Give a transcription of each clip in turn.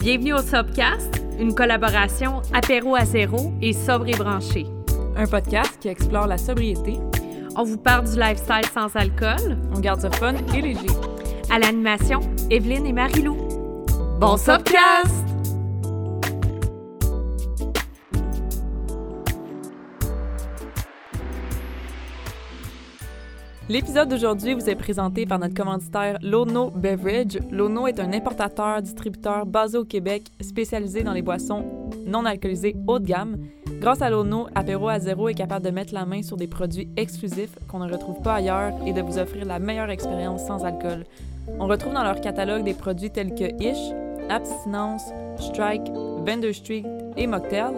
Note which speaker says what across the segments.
Speaker 1: Bienvenue au Sobcast, une collaboration apéro à zéro et sobre et branché.
Speaker 2: Un podcast qui explore la sobriété.
Speaker 1: On vous parle du lifestyle sans alcool.
Speaker 2: On garde ça fun et léger.
Speaker 1: À l'animation, Evelyne et Marilou. Bon Sobcast!
Speaker 2: L'épisode d'aujourd'hui vous est présenté par notre commanditaire Lono Beverage. Lono est un importateur, distributeur basé au Québec, spécialisé dans les boissons non alcoolisées haut de gamme. Grâce à Lono, Apéro à zéro est capable de mettre la main sur des produits exclusifs qu'on ne retrouve pas ailleurs et de vous offrir la meilleure expérience sans alcool. On retrouve dans leur catalogue des produits tels que Ish, Abstinence, Strike, Vendor Street et Mocktail.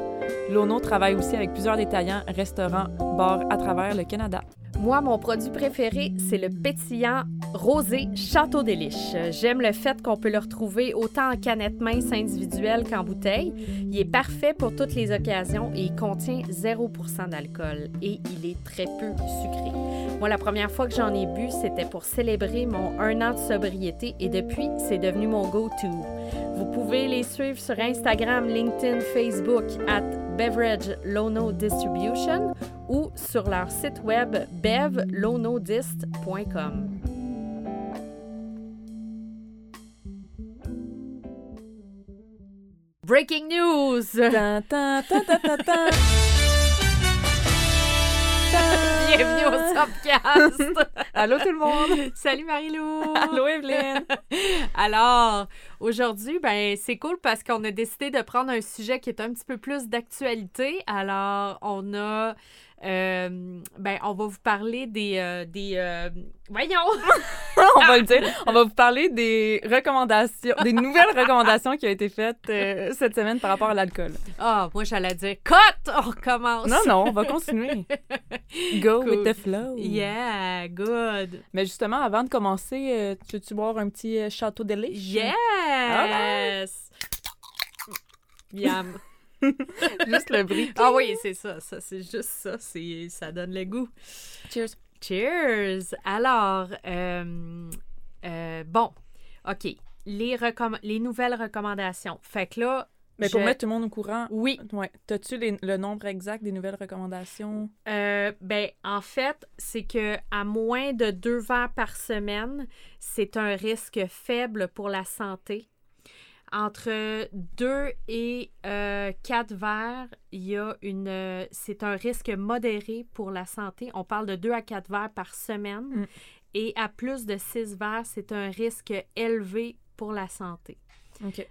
Speaker 2: Lono travaille aussi avec plusieurs détaillants, restaurants, bars à travers le Canada.
Speaker 1: Moi, mon produit préféré, c'est le pétillant rosé Château des. J'aime le fait qu'on peut le retrouver autant en canette mince individuelle qu'en bouteille. Il est parfait pour toutes les occasions et il contient 0% d'alcool et il est très peu sucré. Moi, la première fois que j'en ai bu, c'était pour célébrer mon un an de sobriété et depuis, c'est devenu mon go-to. Vous pouvez les suivre sur Instagram, LinkedIn, Facebook at Beverage Lono Distribution ou sur leur site web bevlonodist.com. Breaking news! Bienvenue au Topcast!
Speaker 2: Allô tout le monde!
Speaker 1: Salut Marilou!
Speaker 2: Allô Evelyne!
Speaker 1: Alors, aujourd'hui, ben c'est cool parce qu'on a décidé de prendre un sujet qui est un petit peu plus d'actualité. Alors, on a euh, ben, on va vous parler des. euh, des euh, voyons!
Speaker 2: on va le dire. On va vous parler des recommandations, des nouvelles recommandations qui ont été faites cette semaine par rapport à l'alcool.
Speaker 1: Ah, moi, j'allais dire cut! On recommence!
Speaker 2: Non, non, on va continuer. Go
Speaker 1: Cool.
Speaker 2: with the flow.
Speaker 1: Yeah, good!
Speaker 2: Mais justement, avant de commencer, tu veux-tu boire un petit château de lait?
Speaker 1: Yes! Yam.
Speaker 2: Juste le bruit.
Speaker 1: Ah oui, c'est ça, ça c'est juste ça, c'est ça donne le goût.
Speaker 2: Cheers.
Speaker 1: Cheers! Alors, euh, euh, bon, OK. Les, recomm- les nouvelles recommandations. Fait que là,
Speaker 2: Mais pour
Speaker 1: je-
Speaker 2: mettre tout le monde au courant,
Speaker 1: oui,
Speaker 2: ouais. T'as-tu les- le nombre exact des nouvelles recommandations?
Speaker 1: Euh, ben, en fait, c'est que à moins de deux verres par semaine, c'est un risque faible pour la santé. Entre deux et euh, quatre verres, il y a une, euh, c'est un risque modéré pour la santé. On parle de deux à quatre verres par semaine.
Speaker 2: Mm.
Speaker 1: Et à plus de six verres, c'est un risque élevé pour la santé.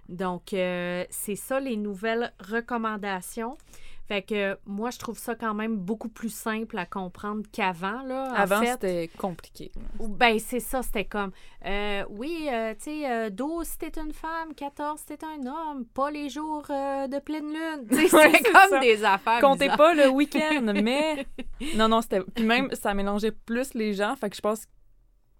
Speaker 1: Donc, euh, c'est ça les nouvelles recommandations. Fait que moi, je trouve ça quand même beaucoup plus simple à comprendre qu'avant. là. En
Speaker 2: Avant,
Speaker 1: fait,
Speaker 2: c'était compliqué.
Speaker 1: Ben, c'est ça, c'était comme, euh, oui, euh, tu sais, euh, 12 si t'es une femme, 14 si t'es un homme, pas les jours euh, de pleine lune.
Speaker 2: Ouais,
Speaker 1: c'était comme
Speaker 2: ça.
Speaker 1: des affaires
Speaker 2: Comptez
Speaker 1: bizarres.
Speaker 2: pas le week-end, mais... Non, non, c'était... Puis même, ça mélangeait plus les gens, fait que je pense que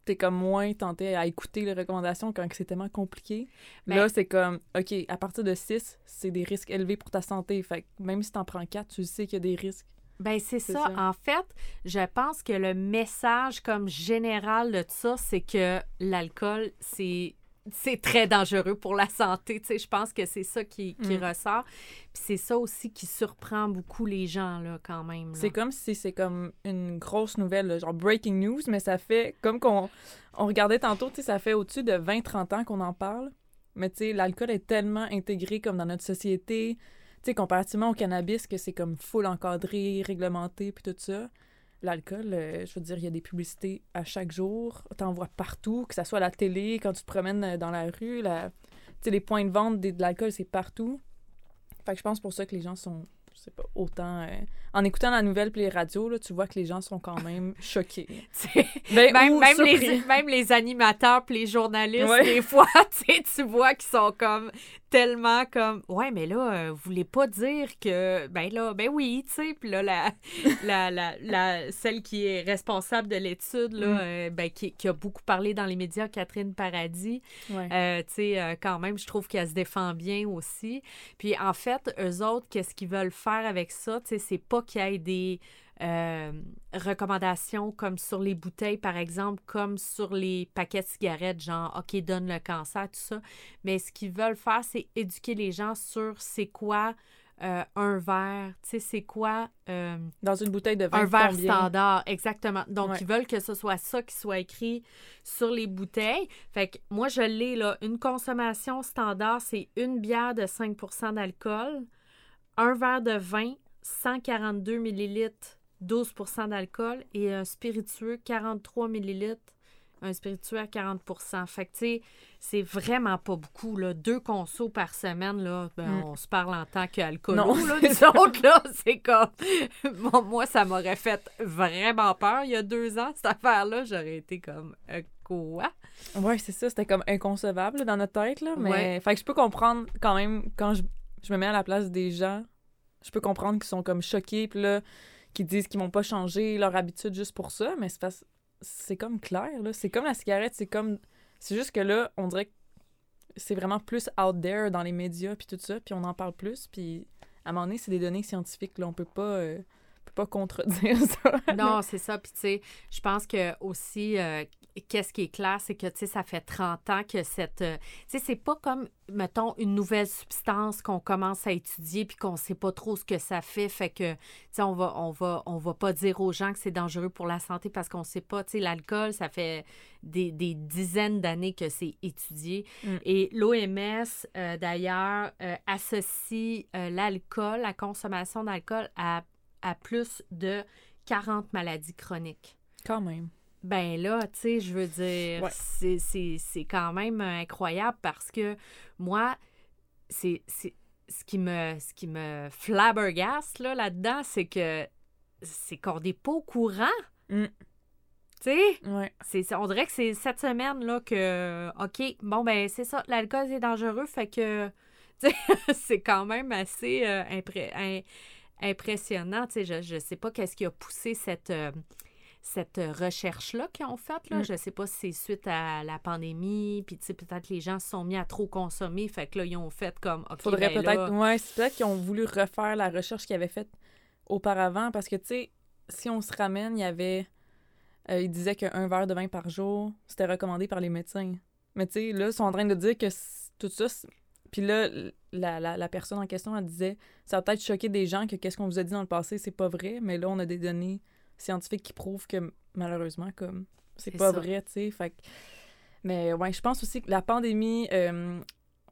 Speaker 2: t'es comme moins tenté à écouter les recommandations quand c'est tellement compliqué.
Speaker 1: Ben-
Speaker 2: Là, c'est comme, OK, à partir de 6, c'est des risques élevés pour ta santé. Fait que même si t'en prends 4, tu sais qu'il y a des risques.
Speaker 1: Ben, c'est ça. En fait, je pense que le message comme général de ça, c'est que l'alcool, c'est c'est très dangereux pour la santé. Tu sais, je pense que c'est ça qui, qui
Speaker 2: Mm.
Speaker 1: ressort. Puis c'est ça aussi qui surprend beaucoup les gens, là, quand même.
Speaker 2: C'est comme si c'est comme une grosse nouvelle, là, genre breaking news, mais ça fait comme qu'on on regardait tantôt, tu sais, ça fait au-dessus de 20-30 ans qu'on en parle. Mais tu sais, l'alcool est tellement intégré comme dans notre société, tu sais, comparativement au cannabis, que c'est comme full encadré, réglementé, puis tout ça. L'alcool, euh, je veux dire, il y a des publicités à chaque jour, t'en vois partout, que ça soit à la télé, quand tu te promènes euh, dans la rue, la... tu sais, les points de vente de l'alcool, c'est partout. Fait que je pense pour ça que les gens sont, je sais pas, autant... euh, En écoutant la nouvelle puis les radios, là, tu vois que les gens sont quand même choqués. Ben,
Speaker 1: même, même, les,
Speaker 2: surpris.
Speaker 1: même les animateurs puis les journalistes,
Speaker 2: Ouais.
Speaker 1: des fois, tu vois qu'ils sont comme tellement comme Ouais, mais là, euh, vous voulez pas dire que ben là, ben oui, tu sais, puis là, la, la, la, la- celle qui est responsable de l'étude, là,
Speaker 2: Mm.
Speaker 1: euh, ben, qui, qui a beaucoup parlé dans les médias, Catherine Paradis,
Speaker 2: Ouais.
Speaker 1: euh, tu sais, euh, quand même, je trouve qu'elle se défend bien aussi. Puis en fait, eux autres, qu'est-ce qu'ils veulent faire avec ça, tu sais, c'est pas qu'il y ait des euh, recommandations comme sur les bouteilles, par exemple, comme sur les paquets de cigarettes, genre, OK, donne le cancer, tout ça. Mais ce qu'ils veulent faire, c'est éduquer les gens sur c'est quoi euh, un verre, tu sais, c'est quoi... euh,
Speaker 2: Dans une bouteille de vin,
Speaker 1: un verre
Speaker 2: combien?
Speaker 1: standard, exactement. Donc,
Speaker 2: Ouais.
Speaker 1: ils veulent que ce soit ça qui soit écrit sur les bouteilles. Fait que moi, je l'ai, là. Une consommation standard, c'est une bière de 5% d'alcool, un verre de vin, 142 millilitres, 12% d'alcool, et un spiritueux, 43 millilitres, un spiritueux à 40 Fait que, tu sais, c'est vraiment pas beaucoup, là. Deux consos par semaine, là, ben,
Speaker 2: Mm.
Speaker 1: on se parle en tant qu'alcoolo, Nous autres, là, c'est comme... Moi, moi, ça m'aurait fait vraiment peur il y a deux ans, cette affaire-là. J'aurais été comme, euh, quoi?
Speaker 2: Ouais, c'est ça, c'était comme inconcevable là, dans notre tête, là. Mais,
Speaker 1: Ouais.
Speaker 2: fait que je peux comprendre quand même, quand je, je me mets à la place des gens, je peux comprendre qu'ils sont comme choqués, puis là, qu'ils disent qu'ils vont pas changer leur habitude juste pour ça, mais c'est comme clair, là. C'est comme la cigarette, c'est comme. C'est juste que là, on dirait que c'est vraiment plus out there dans les médias, puis tout ça, puis on en parle plus, puis à un moment donné, c'est des données scientifiques, là. On peut pas. euh, on peut pas contredire ça.
Speaker 1: Non, c'est ça. Puis, tu sais, je pense que aussi, euh, qu'est-ce qui est clair, c'est que, tu sais, ça fait 30 ans que cette. euh, tu sais, c'est pas comme, mettons, une nouvelle substance qu'on commence à étudier puis qu'on sait pas trop ce que ça fait. Fait que, tu sais, on va, on, va, on va pas dire aux gens que c'est dangereux pour la santé parce qu'on sait pas. Tu sais, l'alcool, ça fait des, des dizaines d'années que c'est étudié.
Speaker 2: Mm.
Speaker 1: Et l'OMS, euh, d'ailleurs, euh, associe l'alcool, la consommation d'alcool à, à plus de 40 maladies chroniques.
Speaker 2: Quand même.
Speaker 1: Ben là, tu sais, je veux dire,
Speaker 2: Ouais.
Speaker 1: c'est- quand même incroyable parce que moi, c'est c'est- ce qui me ce qui me flabbergaste là, là-dedans, c'est que c'est qu'on n'est pas au courant.
Speaker 2: Mm.
Speaker 1: Tu sais,
Speaker 2: Ouais.
Speaker 1: c'est c'est- on dirait que c'est cette semaine là que OK, bon ben c'est ça, l'alcool c'est dangereux, fait que c'est quand même assez euh, impré- impressionnant, tu sais, je je sais pas qu'est-ce qui a poussé cette euh, cette recherche-là qu'ils ont faite. Là.
Speaker 2: Mm.
Speaker 1: Je sais pas si c'est suite à la pandémie, puis tu sais, peut-être les gens se sont mis à trop consommer, fait que là, ils ont fait comme, OK,
Speaker 2: Faudrait
Speaker 1: ben
Speaker 2: peut-être.
Speaker 1: là-
Speaker 2: Ouais, c'est peut-être qu'ils ont voulu refaire la recherche qu'ils avaient faite auparavant parce que, tu sais, si on se ramène, il y avait. euh, ils disaient qu'un verre de vin par jour, c'était recommandé par les médecins. Mais, tu sais, là, ils sont en train de dire que tout ça. Puis là, la, la, la personne en question, elle disait ça va peut-être choquer des gens que qu'est-ce qu'on vous a dit dans le passé, c'est pas vrai. Mais là, on a des données scientifiques qui prouvent que, malheureusement, comme, c'est pas
Speaker 1: ça.
Speaker 2: vrai, tu sais. Fait Mais, ouais, je pense aussi que la pandémie. euh,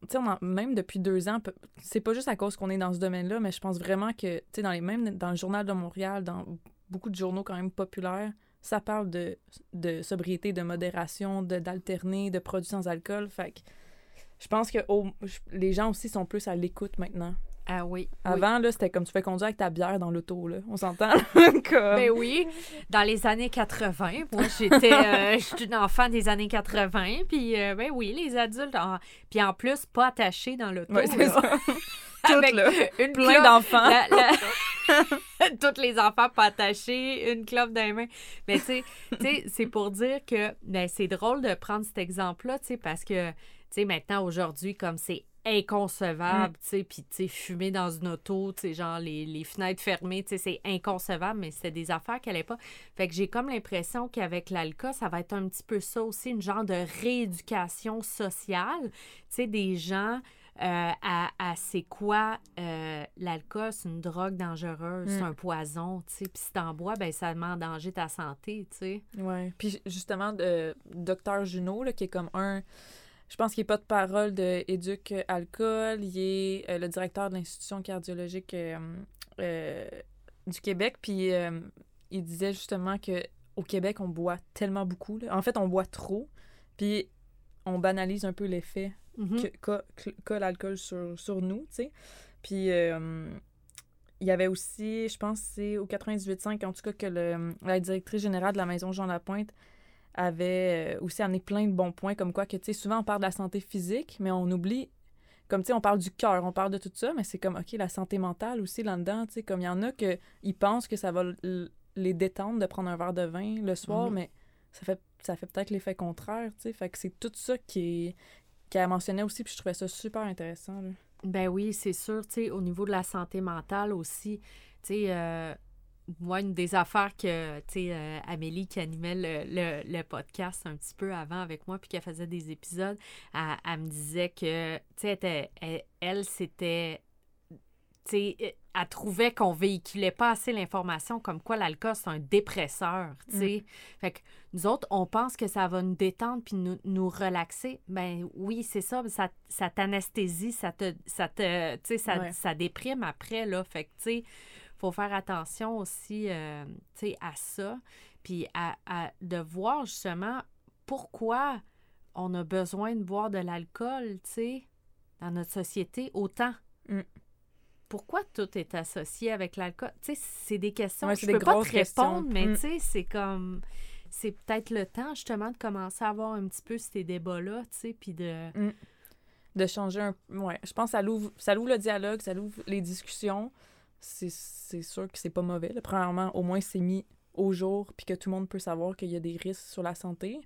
Speaker 2: tu sais, même depuis deux ans, c'est pas juste à cause qu'on est dans ce domaine-là, mais je pense vraiment que, tu sais, dans les même dans le Journal de Montréal, dans beaucoup de journaux quand même populaires, ça parle de, de sobriété, de modération, de d'alterner, de produits sans alcool. Fait que je pense que les gens aussi sont plus à l'écoute maintenant.
Speaker 1: Ah oui. oui.
Speaker 2: Avant, là, c'était comme tu fais conduire avec ta bière dans l'auto, là. On s'entend? Comme-
Speaker 1: Ben oui, dans les années 80, moi j'étais euh, une enfant des années 80, puis euh, ben oui, les adultes, en- puis en plus pas attachés dans l'auto,
Speaker 2: Ouais, c'est ça. Toutes,
Speaker 1: avec
Speaker 2: là.
Speaker 1: une
Speaker 2: Plein d'enfants.
Speaker 1: la- Tous les enfants pas attachés, une clope dans les mains. Mais tu sais, tu sais, c'est pour dire que ben, c'est drôle de prendre cet exemple-là, tu sais, parce que, tu sais, maintenant, aujourd'hui, comme c'est inconcevable, tu sais, puis, tu sais, fumer dans une auto, tu sais, genre les, les fenêtres fermées, tu sais, c'est inconcevable, mais c'était des affaires qu'elle n'allait pas. Fait que j'ai comme l'impression qu'avec l'ALCA, ça va être un petit peu ça aussi, une genre de rééducation sociale, tu sais, des gens euh, à, à c'est quoi euh, l'alcool, c'est une drogue dangereuse, c'est
Speaker 2: Mm.
Speaker 1: un poison, tu sais, puis si t'en bois, ben ça met en danger ta santé, tu sais.
Speaker 2: Ouais. Puis justement, de Docteur Junot, là, qui est comme un. Je pense qu'il est pas de parole de Éduc Alcool. Il est euh, le directeur de l'Institution cardiologique euh, euh, du Québec. Puis il disait justement que au Québec, on boit tellement beaucoup. là. En fait, on boit trop. Puis on banalise un peu l'effet
Speaker 1: Mhm.
Speaker 2: que- qu'a que- l'alcool sur, sur nous, tu sais. Puis il y avait aussi, je pense que c'est au 98.5, en tout cas, que le, la directrice générale de la Maison Jean Lapointe avait euh, aussi amené plein de bons points, comme quoi que, tu sais, souvent on parle de la santé physique, mais on oublie, comme, tu sais, on parle du cœur, on parle de tout ça, mais c'est comme, OK, la santé mentale aussi là-dedans, tu sais, comme il y en a que ils pensent que ça va les détendre de prendre un verre de vin le soir,
Speaker 1: Mhm.
Speaker 2: mais ça fait, ça fait peut-être l'effet contraire, tu sais, fait que c'est tout ça qui qu'elle mentionnait aussi, puis je trouvais ça super intéressant. Là.
Speaker 1: Ben oui, c'est sûr, tu sais, au niveau de la santé mentale aussi, tu sais, euh, moi, une des affaires que, tu sais, euh, Amélie qui animait le, le, podcast un petit peu avant avec moi, puis qui faisait des épisodes, elle, me disait que, tu sais, elle, elle c'était elle trouvait qu'on véhiculait pas assez l'information comme quoi l'alcool, c'est un dépresseur, tu sais. Mm. Fait que nous autres, on pense que ça va nous détendre puis nous, nous relaxer. Ben oui, c'est ça, ça, ça t'anesthésie, ça te, ça te, tu sais, ça, ça, déprime après, là. Fait que, tu sais, faut faire attention aussi, euh, à ça. Puis à, de voir justement pourquoi on a besoin de boire de l'alcool, tu sais, dans notre société autant. Mm pourquoi tout est associé avec l'alcool? Tu sais, c'est des questions que je peux pas te répondre, mais mm. tu sais, c'est comme... C'est peut-être le temps, justement, de commencer à avoir un petit peu ces débats-là, tu sais, puis de...
Speaker 2: Mm. De changer un... Ouais, je pense que ça ouvre, ça ouvre le dialogue, ça ouvre les discussions. C'est sûr que c'est pas mauvais. Premièrement, au moins, c'est mis au jour, puis que tout le monde peut savoir qu'il y a des risques sur la santé.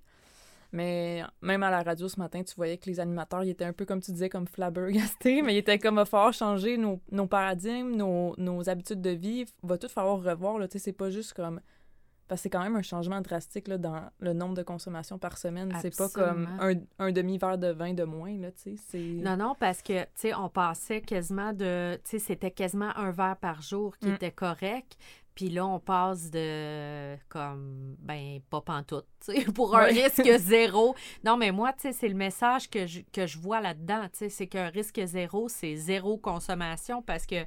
Speaker 2: Mais même à la radio ce matin, tu voyais que les animateurs, ils étaient un peu comme tu disais, comme flabbergastés, mais ils étaient comme fort changer nos, paradigmes, nos, habitudes de vie. Va tout falloir revoir, là. Tu sais, c'est pas juste comme. Parce que c'est quand même un changement drastique là, dans le nombre de consommations par semaine. C'est pas comme un, un demi-verre de vin de moins, là, tu sais.
Speaker 1: Non, non, parce que, tu sais, on passait quasiment de... Tu sais, c'était quasiment un verre par jour qui mm. était correct. Puis là, on passe de comme ben pas pantoute, tu sais, pour un risque zéro. Non, mais moi, tu sais, c'est le message que je, que je vois là-dedans, tu sais, c'est qu'un risque zéro, c'est zéro consommation parce que euh,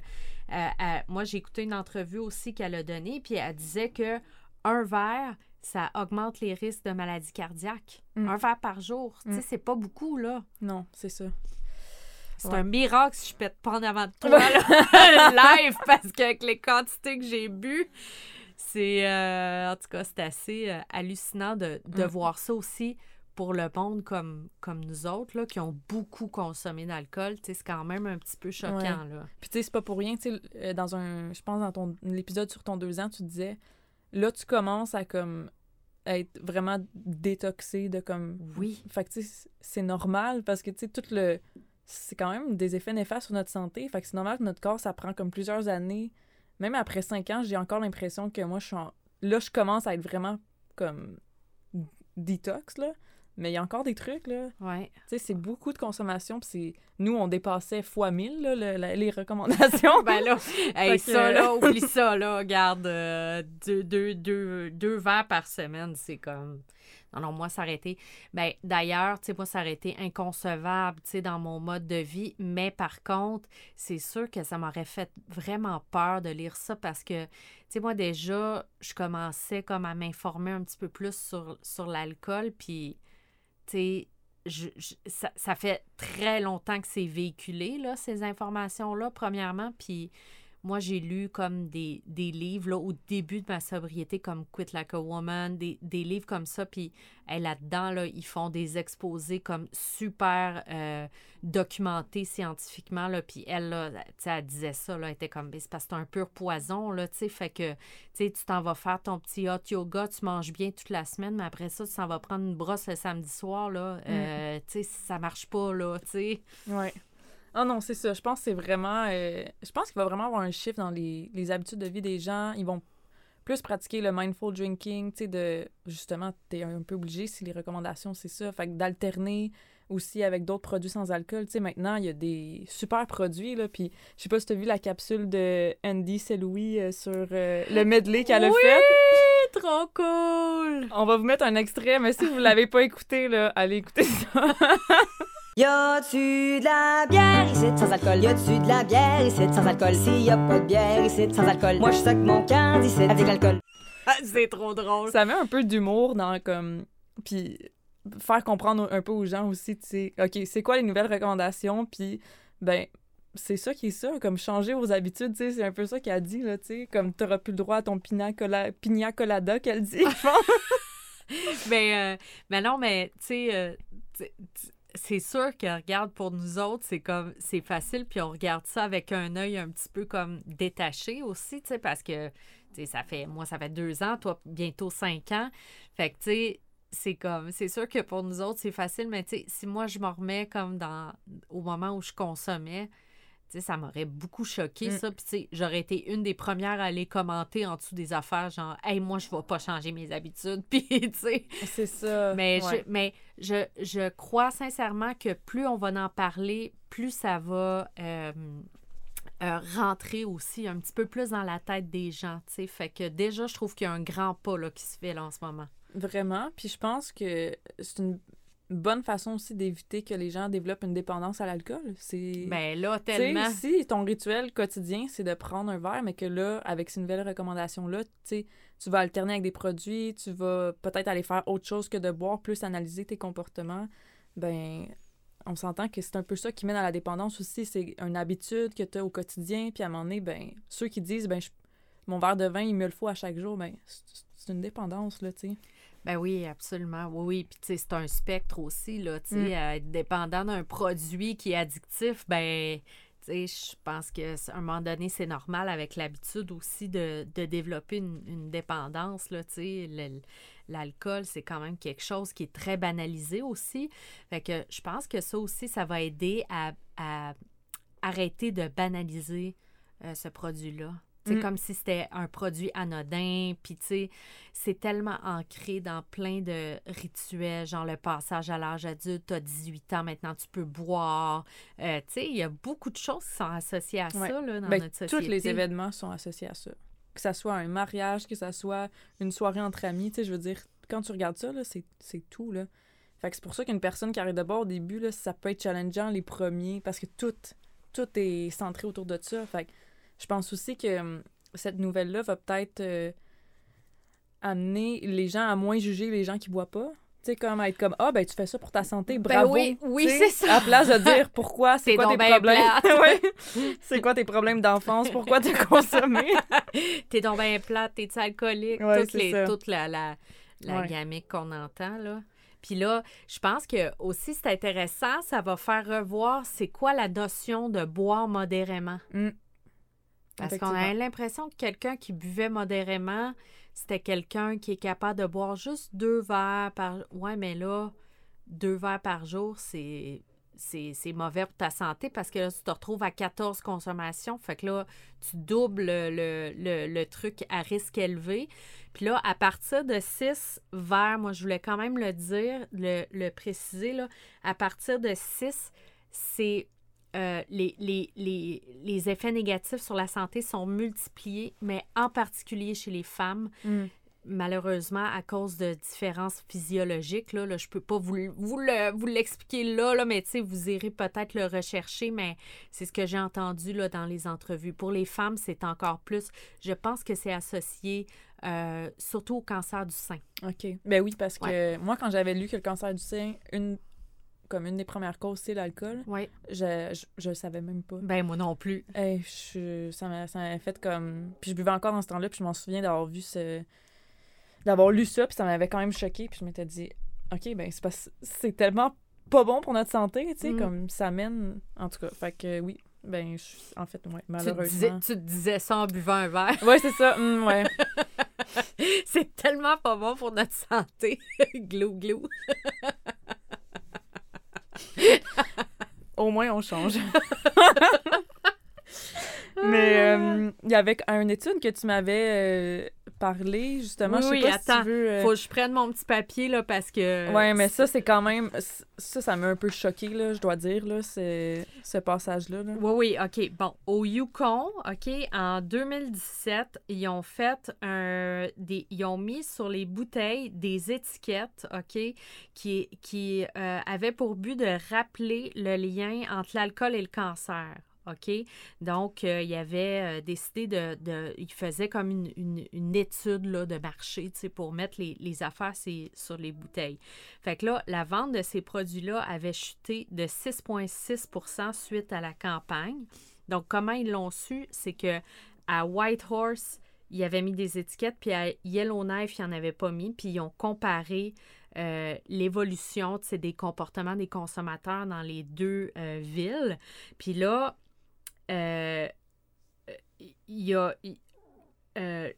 Speaker 1: euh, moi, j'ai écouté une entrevue aussi qu'elle a donnée, puis elle disait que un verre, ça augmente les risques de maladie cardiaque. Mm. Un verre par jour, tu sais, mm. c'est pas beaucoup, là.
Speaker 2: Non, c'est ça.
Speaker 1: C'est un miracle si je pète pas en avant de toi, live, parce qu'avec les quantités que j'ai bu, c'est. Euh, en tout cas, c'est assez euh, hallucinant de, de mm. voir ça aussi pour le monde comme, comme nous autres, là, qui ont beaucoup consommé d'alcool. C'est quand même un petit peu choquant. Là.
Speaker 2: Puis, tu sais, c'est pas pour rien. Euh, dans un. Je pense, dans ton l'épisode sur ton deux ans, tu disais. Là, tu commences à comme être vraiment détoxé de comme
Speaker 1: oui
Speaker 2: fait que tu sais c'est normal parce que tu sais tout le c'est quand même des effets néfastes sur notre santé. Fait que c'est normal que notre corps, ça prend comme plusieurs années. Même après cinq ans, j'ai encore l'impression que moi, je suis Là, je commence à être vraiment comme détox, là. Mais il y a encore des trucs, là.
Speaker 1: Ouais.
Speaker 2: Tu sais, c'est beaucoup de consommation. Puis nous, on dépassait fois mille, là, les recommandations.
Speaker 1: ben là, ça, là, oublie ça, là. Regarde, euh, deux, deux, deux, deux verres par semaine, c'est comme... Non, non, moi, été. Ben, d'ailleurs, tu sais, moi, ça aurait été inconcevable, tu sais, dans mon mode de vie. Mais par contre, c'est sûr que ça m'aurait fait vraiment peur de lire ça parce que, tu sais, moi, déjà, je commençais comme à m'informer un petit peu plus sur, sur l'alcool. Puis, tu sais, ça, ça, fait très longtemps que c'est véhiculé, là, ces informations-là, premièrement. Puis, moi, j'ai lu comme des, des livres là, au début de ma sobriété, comme Quit Like a Woman, des, des livres comme ça. Puis là-dedans, là, ils font des exposés comme super euh, documentés scientifiquement. Là, puis elle, là, elle disait ça, là, elle était comme, c'est parce que c'est un pur poison, là, tu sais, fait que, tu t'en vas faire ton petit hot yoga, tu manges bien toute la semaine, mais après ça, tu s'en vas prendre une brosse le samedi soir, là, mm. euh, tu sais, ça marche pas, là, tu sais.
Speaker 2: Ouais. Ah non, c'est ça. Je pense que c'est vraiment. Euh, je pense qu'il va vraiment avoir un shift dans les, les, habitudes de vie des gens. Ils vont plus pratiquer le mindful drinking, tu sais, de. Justement, t'es un peu obligé si les recommandations, c'est ça. Fait que d'alterner aussi avec d'autres produits sans alcool. Tu sais, maintenant, il y a des super produits, là. Puis, je sais pas si t'as vu la capsule de Andy Seloui euh, sur euh, le medley qu'elle a
Speaker 1: oui!
Speaker 2: fait.
Speaker 1: trop cool!
Speaker 2: On va vous mettre un extrait, mais si vous l'avez pas écouté, là, allez écouter ça.
Speaker 3: Y a-tu de la bière ici? Sans alcool? Y a-tu de la bière ici? Sans alcool? S'il y a pas de bière ici sans alcool, moi je sac mon camp ici avec l'alcool.
Speaker 1: Ah, c'est trop drôle.
Speaker 2: Ça met un peu d'humour dans comme. Puis faire comprendre un peu aux gens aussi, tu sais, OK, c'est quoi les nouvelles recommandations? Puis, ben, c'est ça qui est ça, comme changer vos habitudes, tu sais, c'est un peu ça qu'elle a dit, là, tu sais, comme t'auras plus le droit à ton pina, colada qu'elle dit.
Speaker 1: mais, euh, mais non, mais, tu sais, euh, c'est sûr que, regarde, pour nous autres, c'est comme, c'est facile, puis on regarde ça avec un œil un petit peu comme détaché aussi, tu parce que, tu ça fait, moi, ça fait deux ans, toi, bientôt cinq ans. Fait que, tu sais, c'est comme, c'est sûr que pour nous autres, c'est facile, mais tu sais, si moi, je me remets comme dans, au moment où je consommais, sais, ça m'aurait beaucoup choqué,
Speaker 2: Mm.
Speaker 1: ça. Puis, j'aurais été une des premières à aller commenter en dessous des affaires, genre, hey, moi, je vais pas changer mes habitudes. Puis, tu sais,
Speaker 2: C'est ça.
Speaker 1: mais,
Speaker 2: ouais.
Speaker 1: je, mais je, je crois sincèrement que plus on va en parler, plus ça va euh, euh, rentrer aussi un petit peu plus dans la tête des gens. tu sais. Fait que déjà, je trouve qu'il y a un grand pas là, qui se fait là en ce moment.
Speaker 2: Vraiment. Puis je pense que c'est une bonne façon aussi d'éviter que les gens développent une dépendance à l'alcool. C'est.
Speaker 1: Ben là, tellement.
Speaker 2: si ton rituel quotidien, c'est de prendre un verre, mais que là, avec ces nouvelles recommandations-là, tu sais, tu vas alterner avec des produits, tu vas peut-être aller faire autre chose que de boire, plus analyser tes comportements, ben on s'entend que c'est un peu ça qui mène à la dépendance aussi. C'est une habitude que tu as au quotidien, puis à un moment donné, ben ceux qui disent, ben je- mon verre de vin, il me le faut à chaque jour, ben c'est une dépendance, là, tu sais.
Speaker 1: Ben oui, absolument. Oui, oui. Puis, tu sais, c'est un spectre aussi, là. Tu sais,
Speaker 2: Mm.
Speaker 1: euh, être dépendant d'un produit qui est addictif, ben, tu sais, je pense que à un moment donné, c'est normal avec l'habitude aussi de, de développer une, une dépendance, là. Tu sais, Le- l'alcool, c'est quand même quelque chose qui est très banalisé aussi. Fait que je pense que ça aussi, ça va aider à, à arrêter de banaliser euh, ce produit-là. C'est
Speaker 2: Mm.
Speaker 1: comme si c'était un produit anodin, puis tu sais, c'est tellement ancré dans plein de rituels, genre le passage à l'âge adulte, tu as 18 ans, maintenant tu peux boire. Euh, tu sais, il y a beaucoup de choses qui sont associées à
Speaker 2: Ouais.
Speaker 1: ça là, dans
Speaker 2: Ben,
Speaker 1: notre société.
Speaker 2: tous les événements sont associés à ça. Que ça soit un mariage, que ça soit une soirée entre amis, tu sais, je veux dire, quand tu regardes ça, là, c'est, c'est tout, là. Fait que c'est pour ça qu'une personne qui arrive de bord au début, là, ça peut être challengeant les premiers, parce que tout, tout est centré autour de ça. Fait que je pense aussi que hum, cette nouvelle-là va peut-être euh, amener les gens à moins juger les gens qui boivent pas. Tu sais, comme être comme, ah, ben, tu fais ça pour ta santé,
Speaker 1: Ben
Speaker 2: bravo.
Speaker 1: oui, oui, c'est ça.
Speaker 2: À place de dire pourquoi, c'est quoi tes
Speaker 1: ben
Speaker 2: problèmes?
Speaker 1: plate.
Speaker 2: Ouais. C'est quoi tes problèmes d'enfance, pourquoi t'as consommé?
Speaker 1: T'es donc bien plate, t'es alcoolique,
Speaker 2: Ouais,
Speaker 1: toutes
Speaker 2: c'est
Speaker 1: les, toute la, la, la
Speaker 2: Ouais.
Speaker 1: gamique qu'on entend, là. Puis là, je pense que aussi c'est intéressant, ça va faire revoir c'est quoi la notion de boire modérément.
Speaker 2: Mm.
Speaker 1: Parce qu'on a l'impression que quelqu'un qui buvait modérément, c'était quelqu'un qui est capable de boire juste deux verres par... Ouais, mais là, deux verres par jour, c'est... C'est mauvais pour ta santé parce que là, tu te retrouves à 14 consommations. Fait que là, tu doubles le, le, le- le truc à risque élevé. Puis là, à partir de 6 verres, moi, je voulais quand même le dire, le, le préciser, là, à partir de 6, c'est euh, les, les, les, les effets négatifs sur la santé sont multipliés, mais en particulier chez les femmes.
Speaker 2: Mm.
Speaker 1: Malheureusement, à cause de différences physiologiques, là, là, je peux pas vous, vous, le- vous l'expliquer là, là, mais vous irez peut-être le rechercher, mais c'est ce que j'ai entendu là, dans les entrevues. Pour les femmes, c'est encore plus. Je pense que c'est associé euh, surtout au cancer du sein.
Speaker 2: OK. Ben oui, parce que moi, quand j'avais lu que le cancer du sein, une, comme une des premières causes, c'est l'alcool,
Speaker 1: Oui.
Speaker 2: je, je, je le savais même pas.
Speaker 1: Ben, moi non plus.
Speaker 2: Hey, je, ça m'a fait comme... Puis je buvais encore dans ce temps-là, puis je m'en souviens d'avoir vu ce... d'avoir lu ça, puis ça m'avait quand même choqué, puis je m'étais dit, OK, ben c'est parce tellement pas bon pour notre santé, tu sais,
Speaker 1: Mm.
Speaker 2: comme ça mène... En tout cas, fait que oui, ben je- en fait, ouais,
Speaker 1: Tu te,
Speaker 2: malheureusement...
Speaker 1: disais, tu te disais ça en buvant un verre.
Speaker 2: Ouais, c'est ça, hum, ouais.
Speaker 1: c'est tellement pas bon pour notre santé. glou, glou.
Speaker 2: Au moins, on change. Mais euh, il y avait une étude que tu m'avais parlé, justement.
Speaker 1: Oui,
Speaker 2: je sais
Speaker 1: oui,
Speaker 2: pas
Speaker 1: attends,
Speaker 2: si tu veux... euh,
Speaker 1: Faut que je prenne mon petit papier, là, parce que...
Speaker 2: Ouais, mais ça, c'est quand même... Ça, ça m'a un peu choqué, là, je dois dire, là, ce passage-là. Là.
Speaker 1: Oui, oui, OK. Bon, au Yukon, OK, en 2017, ils ont fait un... Des, ils ont mis sur les bouteilles des étiquettes, OK, qui, qui euh, avaient pour but de rappeler le lien entre l'alcool et le cancer. OK? Donc, euh, il avait euh, décidé de, de. Il faisait comme une, une- étude là, de marché, tu sais, pour mettre les, les affaires sur les bouteilles. Fait que là, la vente de ces produits-là avait chuté de 6,6% suite à la campagne. Donc, comment ils l'ont su? C'est que à Whitehorse, il avait mis des étiquettes, puis à Yellowknife, il n'en avait pas mis, puis ils ont comparé euh, l'évolution des comportements des consommateurs dans les deux euh, villes. Puis là, il y a. euh,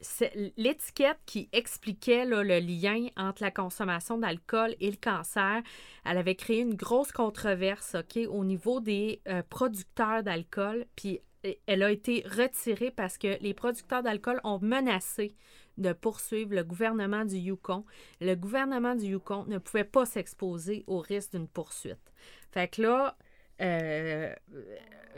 Speaker 1: l'étiquette qui expliquait le lien entre la consommation d'alcool et le cancer, elle avait créé une grosse controverse ok, au niveau des euh, producteurs d'alcool. Puis euh, elle a été retirée parce que les producteurs d'alcool ont menacé de poursuivre le gouvernement du Yukon. Le gouvernement du Yukon ne pouvait pas s'exposer au risque d'une poursuite. Fait que là, euh,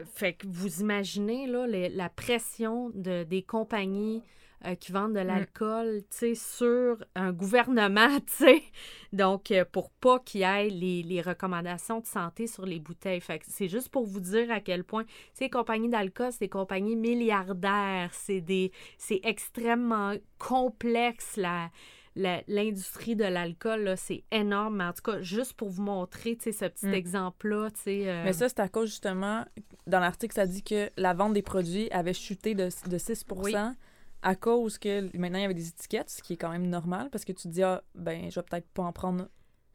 Speaker 1: fait que vous imaginez là, les- la pression de, des compagnies euh, qui vendent de l'alcool, tu sais, sur un gouvernement, tu sais. Donc, euh, pour pas qu'il y ait les, les recommandations de santé sur les bouteilles. Fait que c'est juste pour vous dire à quel point, ces compagnies d'alcool, c'est des compagnies milliardaires. C'est des, c'est extrêmement complexe, la, la- l'industrie de l'alcool, c'est énorme. Mais en tout cas, juste pour vous montrer, ce petit
Speaker 2: Mm.
Speaker 1: exemple-là, euh,
Speaker 2: Mais ça, c'est à cause, justement, dans l'article, ça dit que la vente des produits avait chuté de, de 6
Speaker 1: Oui.
Speaker 2: à cause que maintenant, il y avait des étiquettes, ce qui est quand même normal, parce que tu te dis, ah, ben, je vais peut-être pas en prendre,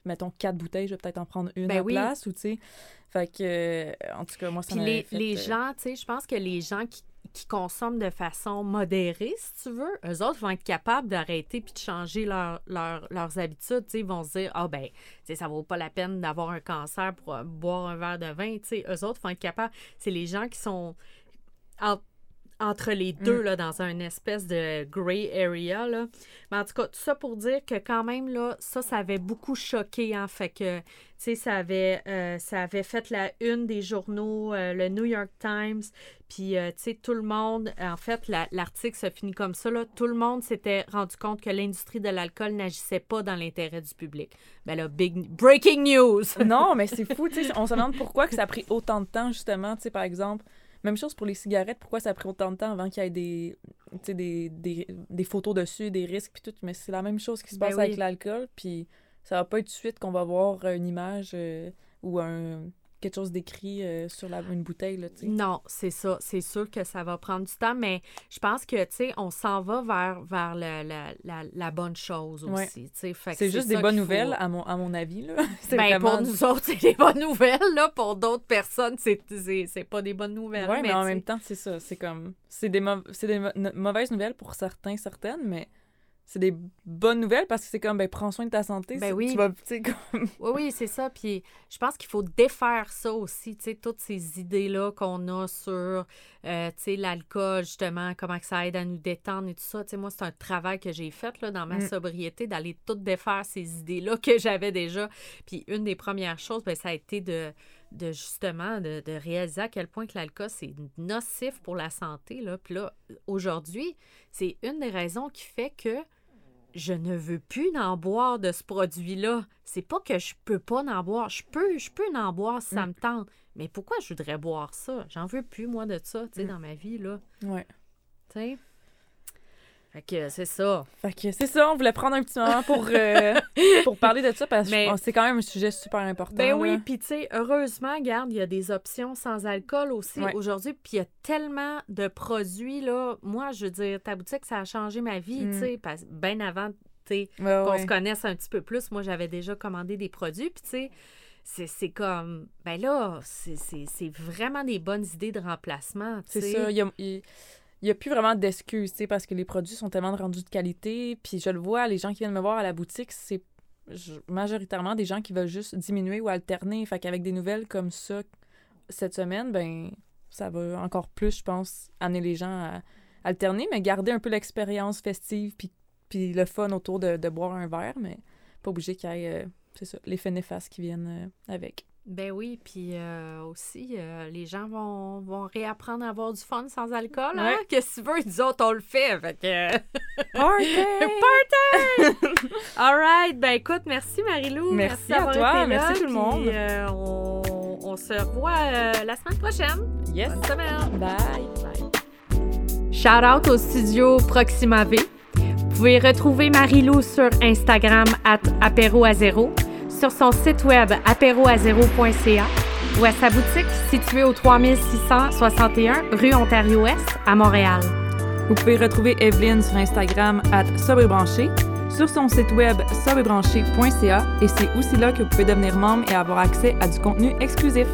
Speaker 2: mettons, quatre bouteilles, je vais peut-être en prendre une
Speaker 1: Ben
Speaker 2: à
Speaker 1: oui.
Speaker 2: place, ou tu sais. Fait que, euh, en tout cas, moi, ça
Speaker 1: Puis les,
Speaker 2: fait,
Speaker 1: les
Speaker 2: euh,
Speaker 1: gens, tu sais, je pense que les gens qui, qui consomment de façon modérée, si tu veux, eux autres vont être capables d'arrêter puis de changer leur, leur- leurs habitudes. Ils vont se dire, ah ben, tu sais, ça vaut pas la peine d'avoir un cancer pour euh, boire un verre de vin. Tu sais, eux autres vont être capables. C'est les gens qui sont entre les deux, là, dans un espèce de gray area, là. Mais en tout cas, tout ça pour dire que quand même, là, ça, ça avait beaucoup choqué, en fait que, tu sais, ça avait, euh, ça avait fait la une des journaux, euh, le New York Times, puis, euh, tu sais, tout le monde, en fait, la- l'article se finit comme ça, là, tout le monde s'était rendu compte que l'industrie de l'alcool n'agissait pas dans l'intérêt du public. Ben là, big, breaking news!
Speaker 2: Non, mais c'est fou, tu sais. On se demande pourquoi que ça a pris autant de temps, justement, tu sais, par exemple. Même chose pour les cigarettes, pourquoi ça a pris autant de temps avant qu'il y ait des, des, des, des photos dessus, des risques, puis tout. Mais c'est la même chose qui se
Speaker 1: Ben
Speaker 2: passe
Speaker 1: oui.
Speaker 2: avec l'alcool, puis ça va pas être tout de suite qu'on va voir une image euh, ou un quelque chose d'écrit euh, sur la, une bouteille, là.
Speaker 1: Non, c'est ça. C'est sûr que ça va prendre du temps, mais je pense que, tu sais, on s'en va vers, vers la, la, la, la bonne chose aussi.
Speaker 2: Ouais. C'est juste des bonnes
Speaker 1: faut-
Speaker 2: nouvelles, à mon, à mon avis, là.
Speaker 1: Ben,
Speaker 2: vraiment...
Speaker 1: pour nous autres, c'est des bonnes nouvelles, là. Pour d'autres personnes, c'est, pas des bonnes nouvelles.
Speaker 2: Ouais, mais, en même temps, c'est ça. C'est comme. C'est des, mau- des mauvaises nouvelles pour certains, certaines, mais c'est des bonnes nouvelles parce que c'est comme, ben, prends soin de ta santé.
Speaker 1: Ben oui.
Speaker 2: Tu vas, comme.
Speaker 1: Oui, oui, c'est ça. Puis je pense qu'il faut défaire ça aussi, tu sais, toutes ces idées-là qu'on a sur, euh, tu sais, l'alcool, justement, comment que ça aide à nous détendre et tout ça. Tu sais, moi, c'est un travail que j'ai fait, là, dans ma
Speaker 2: Mm.
Speaker 1: sobriété, d'aller tout défaire ces idées-là que j'avais déjà. Puis une des premières choses, ben, ça a été de, de justement, de, de réaliser à quel point que l'alcool, c'est nocif pour la santé, là. Puis là, aujourd'hui, c'est une des raisons qui fait que je ne veux plus en boire de ce produit-là. C'est pas que je peux pas en boire. Je peux, je peux en boire si ça
Speaker 2: Mm.
Speaker 1: me tente. Mais pourquoi je voudrais boire ça? J'en veux plus, moi, de ça, tu sais,
Speaker 2: Mm.
Speaker 1: dans ma vie, là.
Speaker 2: Ouais.
Speaker 1: Tu sais? Fait que c'est ça.
Speaker 2: Fait que c'est ça, on voulait prendre un petit moment pour, euh, pour parler de ça parce que c'est quand même un sujet super important.
Speaker 1: Ben
Speaker 2: là.
Speaker 1: oui, puis tu sais, heureusement, regarde, il y a des options sans alcool aussi
Speaker 2: Ouais.
Speaker 1: aujourd'hui, puis il y a tellement de produits, là. Moi, je veux dire, ta boutique, ça a changé ma vie,
Speaker 2: Mm.
Speaker 1: tu sais, parce- bien avant, tu
Speaker 2: Ouais,
Speaker 1: qu'on
Speaker 2: ouais.
Speaker 1: se connaisse un petit peu plus. Moi, j'avais déjà commandé des produits, puis tu sais, c'est- comme, ben là, c'est- vraiment des bonnes idées de remplacement,
Speaker 2: C'est ça. Il y a, il- il y a plus vraiment d'excuses, parce que les produits sont tellement rendus de qualité. Puis je le vois, les gens qui viennent me voir à la boutique, c'est majoritairement des gens qui veulent juste diminuer ou alterner. Fait qu'avec des nouvelles comme ça cette semaine, ben ça va encore plus, je pense, amener les gens à alterner, mais garder un peu l'expérience festive puis, le fun autour de, de boire un verre, mais pas obligé qu'il y ait, euh, c'est ça, l'effet néfaste qui viennent euh, avec.
Speaker 1: Ben oui, puis euh, aussi, euh, les gens vont, vont réapprendre à avoir du fun sans alcool, hein?
Speaker 2: Ouais.
Speaker 1: Qu'est-ce que tu veux? Nous autres, on le fait, fait que...
Speaker 2: Party!
Speaker 1: All right, ben écoute, merci Marilou.
Speaker 2: Merci à toi,
Speaker 1: été là,
Speaker 2: merci tout le
Speaker 1: puis,
Speaker 2: monde.
Speaker 1: euh, on, on se revoit euh, la semaine prochaine.
Speaker 2: Yes!
Speaker 1: Bonne semaine.
Speaker 2: Bye!
Speaker 1: Shout out au studio Proxima V. Vous pouvez retrouver Marilou sur Instagram at apéro à zéro, sur son site web apéroazéro.ca ou à sa boutique située au 3661 rue Ontario-Ouest à Montréal.
Speaker 2: Vous pouvez retrouver Evelyne sur Instagram at sobrebranché, sur son site web sobrebranché.ca et c'est aussi là que vous pouvez devenir membre et avoir accès à du contenu exclusif.